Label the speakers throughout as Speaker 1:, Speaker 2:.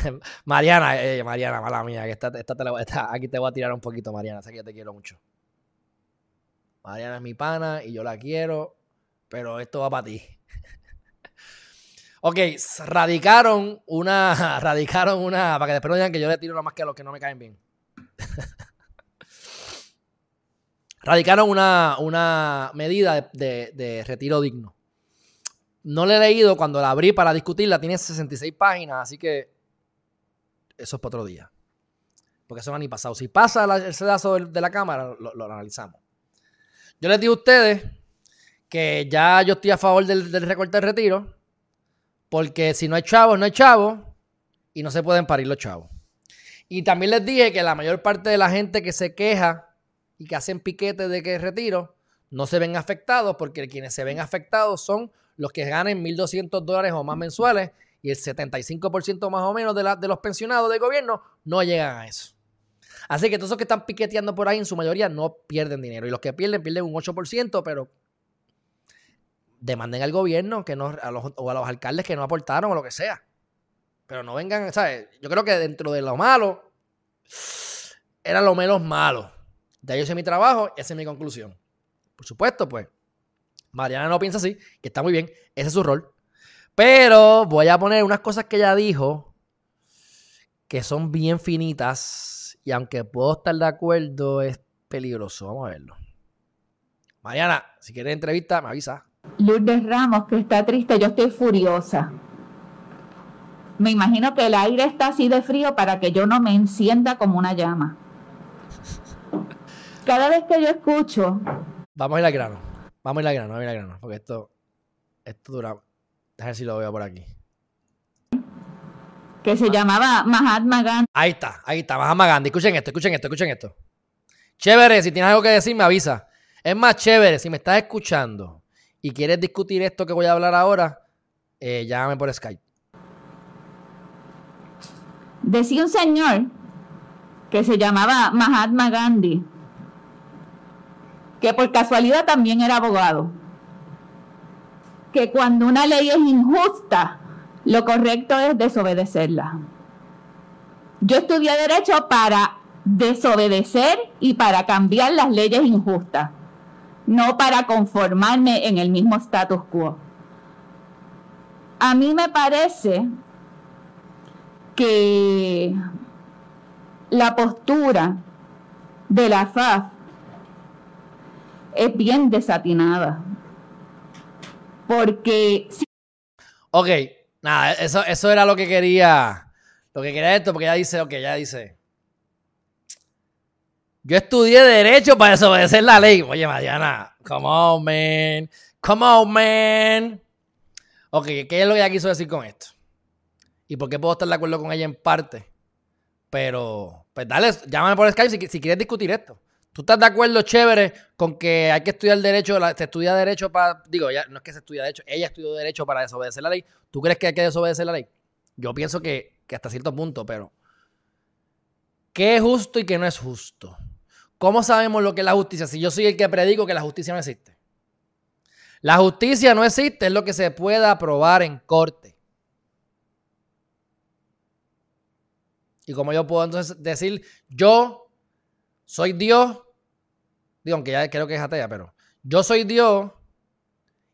Speaker 1: Mariana, eh, Mariana, mala mía, que esta, esta te la, aquí te voy a tirar un poquito, Mariana, sé que yo te quiero mucho. Mariana es mi pana y yo la quiero, pero esto va para ti. ok, radicaron una, radicaron una, para que después no digan que yo le tiro nada más que a los que no me caen bien. radicaron una, una medida de, de, retiro digno. No la he leído, cuando la abrí para discutirla tiene 66 páginas, así que eso es para otro día. Porque eso no ha ni pasado. Si pasa el sedazo de la cámara, lo, analizamos. Yo les digo a ustedes que ya yo estoy a favor del, del recorte de retiro, porque si no hay chavos, no hay chavos, y no se pueden parir los chavos. Y también les dije que la mayor parte de la gente que se queja y que hacen piquete de que retiro, no se ven afectados porque quienes se ven afectados son los que ganen 1.200 dólares o más mensuales y el 75% más o menos de, de los pensionados del gobierno no llegan a eso. Así que todos los que están piqueteando por ahí en su mayoría no pierden dinero y los que pierden pierden un 8%, pero demanden al gobierno que no, o a los alcaldes que no aportaron o lo que sea. Pero no vengan, ¿sabes? Yo creo que dentro de lo malo era lo menos malo. De ahí hice mi trabajo y esa es mi conclusión. Por supuesto, pues, Mariana no piensa así, que está muy bien, ese es su rol. Pero voy a poner unas cosas que ella dijo que son bien finitas y aunque puedo estar de acuerdo, es peligroso. Vamos a verlo. Mariana, si quieres entrevista, me avisa.
Speaker 2: Lourdes Ramos, que está triste, yo estoy furiosa. Me imagino que el aire está así de frío para que yo no me encienda como una llama cada vez que yo escucho.
Speaker 1: Vamos a ir al grano. Vamos a ir al grano, vamos a ir al grano. Porque esto, esto dura. Déjame ver si lo veo por aquí.
Speaker 2: Que se llamaba Mahatma Gandhi.
Speaker 1: Ahí está, ahí está, Mahatma Gandhi. Escuchen esto, escuchen esto, escuchen esto. Chévere, si tienes algo que decir, me avisa. Es más chévere, si me estás escuchando y quieres discutir esto que voy a hablar ahora, eh, llámame por Skype.
Speaker 2: Decía un señor que se llamaba Mahatma Gandhi que por casualidad también era abogado, que cuando una ley es injusta, lo correcto es desobedecerla. Yo estudié derecho para desobedecer y para cambiar las leyes injustas, no para conformarme en el mismo status quo. A mí me parece que la postura de la FAF es bien desatinada. Porque...
Speaker 1: Ok, nada, eso, eso era lo que quería. Lo que quería esto, porque ya dice, ok, ya dice. Yo estudié Derecho para desobedecer la ley. Oye, Mariana, come on, man. Come on, man. Ok, ¿qué es lo que ella quiso decir con esto? ¿Y por qué puedo estar de acuerdo con ella en parte? Pero, pues dale, llámame por Skype si, si quieres discutir esto. ¿Tú estás de acuerdo, chévere, con que hay que estudiar derecho, se estudia derecho para, digo, ya no es que se estudia derecho, ella estudió derecho para desobedecer la ley. ¿Tú crees que hay que desobedecer la ley? Yo pienso que, que hasta cierto punto, pero ¿qué es justo y qué no es justo? ¿Cómo sabemos lo que es la justicia? Si yo soy el que predico que la justicia no existe. La justicia no existe, es lo que se pueda probar en corte. Y como yo puedo entonces decir, yo soy Dios, digo, aunque ya creo que es atea, pero yo soy Dios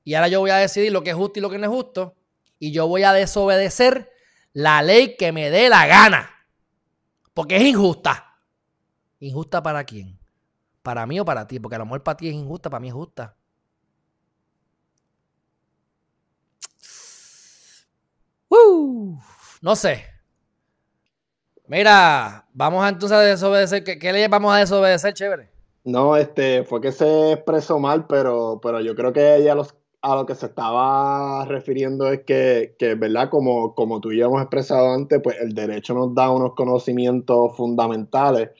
Speaker 1: y ahora yo voy a decidir lo que es justo y lo que no es justo y yo voy a desobedecer la ley que me dé la gana, porque es injusta. ¿Injusta para quién? ¿Para mí o para ti? Porque a lo mejor para ti es injusta, para mí es justa. no sé. Mira, vamos entonces a desobedecer. ¿Qué, qué leyes vamos a desobedecer, chévere?
Speaker 3: No, este, fue que se expresó mal, pero, pero yo creo que ella a lo que se estaba refiriendo es que, que, ¿verdad? Como, como tú y hemos expresado antes, pues el derecho nos da unos conocimientos fundamentales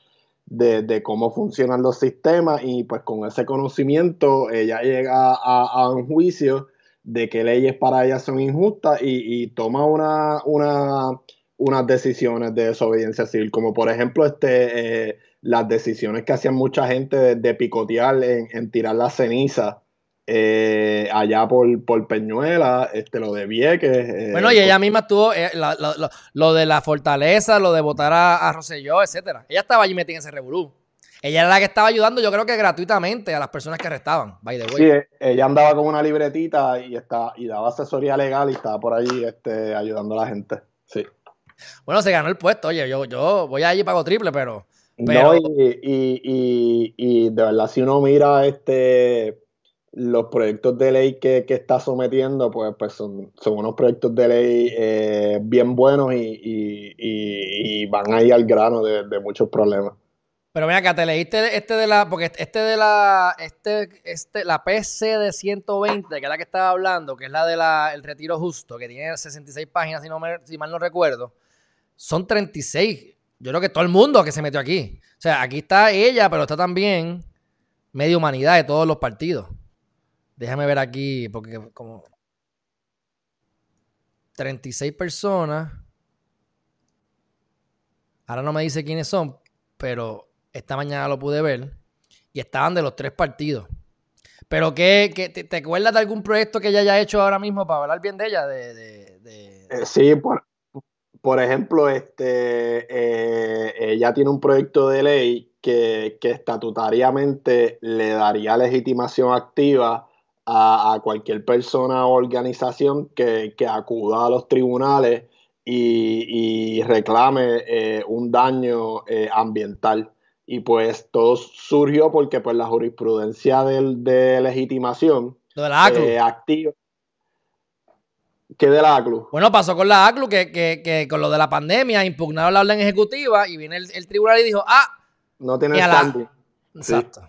Speaker 3: de, de cómo funcionan los sistemas y pues con ese conocimiento ella llega a, un juicio de que leyes para ella son injustas y, y toma una, una unas decisiones de desobediencia civil, como por ejemplo este, eh, las decisiones que hacían mucha gente de, picotear en, tirar la ceniza eh, allá por, por Peñuela, este, lo de Vieques.
Speaker 1: Eh, bueno, y ella misma estuvo eh, lo, de la fortaleza, lo de votar a, a Rosselló, etcétera. Ella estaba allí metida en ese revolú. Ella era la que estaba ayudando, yo creo que gratuitamente, a las personas que arrestaban, by the way.
Speaker 3: Sí, ella andaba con una libretita y, está, y daba asesoría legal y estaba por ahí este, ayudando a la gente.
Speaker 1: Bueno, se ganó el puesto. Oye, yo, yo voy allí y pago triple, pero.
Speaker 3: No, y, y, y, de verdad, si uno mira este los proyectos de ley que, está sometiendo, pues, pues son, son unos proyectos de ley eh, bien buenos y, van ahí al grano de, muchos problemas.
Speaker 1: Pero mira acá, te leíste este de la, porque este de la, este, este, la PC de 120, que es la que estaba hablando, que es la del retiro justo, que tiene 66 páginas, si, no si mal no recuerdo, son 36. Yo creo que todo el mundo que se metió aquí. O sea, aquí está ella, pero está también media humanidad de todos los partidos. Déjame ver aquí, porque como 36 personas. Ahora no me dice quiénes son, pero esta mañana lo pude ver. Y estaban de los tres partidos. Pero ¿qué, te, acuerdas de algún proyecto que ella haya hecho ahora mismo para hablar bien de ella? De,
Speaker 3: eh, sí, por, por, ejemplo, este, eh, ella tiene un proyecto de ley que, que estatutariamente le daría legitimación activa a, cualquier persona o organización que, acuda a los tribunales y, reclame eh, un daño eh, ambiental. Y pues todo surgió porque pues la jurisprudencia de legitimación activa. ¿Qué de la ACLU?
Speaker 1: Bueno, pasó con la ACLU que, con lo de la pandemia impugnaron la orden ejecutiva y viene el, tribunal y dijo, ah,
Speaker 3: no tiene
Speaker 1: el Exacto.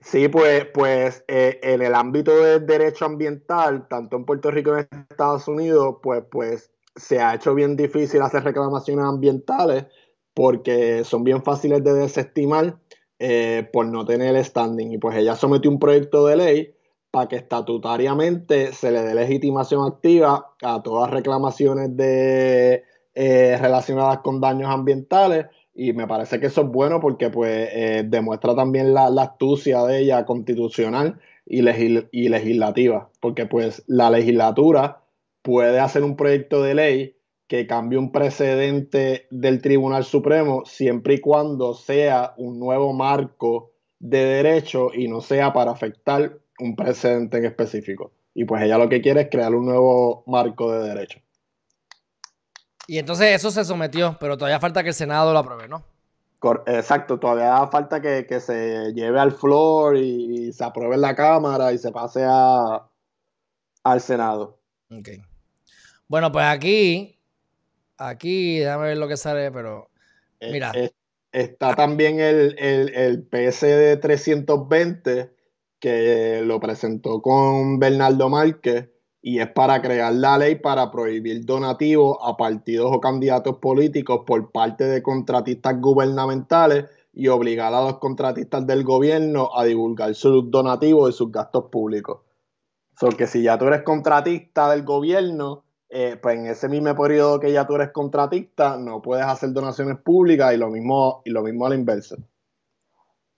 Speaker 3: Sí, pues, pues eh, en el ámbito del derecho ambiental, tanto en Puerto Rico como en Estados Unidos, pues, pues se ha hecho bien difícil hacer reclamaciones ambientales porque son bien fáciles de desestimar eh, por no tener standing. Y pues ella sometió un proyecto de ley para que estatutariamente se le dé legitimación activa a todas reclamaciones de, eh, relacionadas con daños ambientales. Y me parece que eso es bueno porque pues eh, demuestra también la, astucia de ella constitucional y, y legislativa, porque pues la legislatura puede hacer un proyecto de ley que cambie un precedente del Tribunal Supremo siempre y cuando sea un nuevo marco de derecho y no sea para afectar un precedente en específico. Y pues ella lo que quiere es crear un nuevo marco de derecho.
Speaker 1: Y entonces eso se sometió, pero todavía falta que el Senado lo apruebe, ¿no?
Speaker 3: Exacto, todavía falta que, se lleve al floor y, se apruebe en la Cámara y se pase a, al Senado.
Speaker 1: Ok. Bueno, pues aquí, aquí, déjame ver lo que sale, pero eh, mira.
Speaker 3: está también el, el, el PSD 320 que lo presentó con Bernardo Márquez y es para crear la ley para prohibir donativos a partidos o candidatos políticos por parte de contratistas gubernamentales y obligar a los contratistas del gobierno a divulgar sus donativos y sus gastos públicos. Porque si ya tú eres contratista del gobierno, eh, pues en ese mismo periodo que ya tú eres contratista, no puedes hacer donaciones públicas y lo mismo, y lo mismo a la inversa.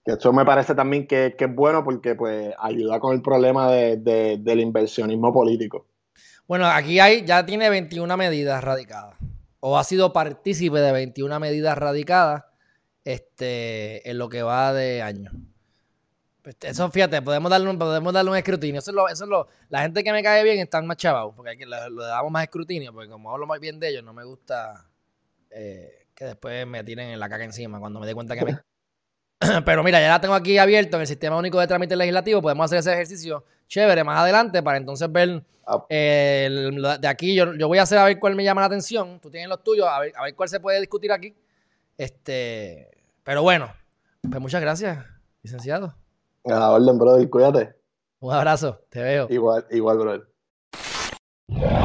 Speaker 3: Que eso me parece también que, es bueno porque pues ayuda con el problema del inversionismo político.
Speaker 1: Bueno, aquí hay, ya tiene 21 medidas radicadas. O ha sido partícipe de 21 medidas radicadas este, en lo que va de año. Pues, eso, fíjate, podemos darle un, podemos darle un escrutinio. Eso es, lo, eso es lo, la gente que me cae bien están más chavados, porque aquí le, damos más escrutinio, porque como hablo más bien de ellos, no me gusta eh, que después me tiren en la caca encima cuando me dé cuenta que me Pero mira, ya la tengo aquí abierto en el sistema único de trámite legislativo. Podemos hacer ese ejercicio chévere más adelante para entonces ver ah. de aquí. Yo, voy a hacer a ver cuál me llama la atención. Tú tienes los tuyos, a ver, cuál se puede discutir aquí. Este, pero bueno, pues muchas gracias, licenciado.
Speaker 3: A la orden, brother, cuídate.
Speaker 1: Un abrazo, te veo.
Speaker 3: Igual, igual, brother.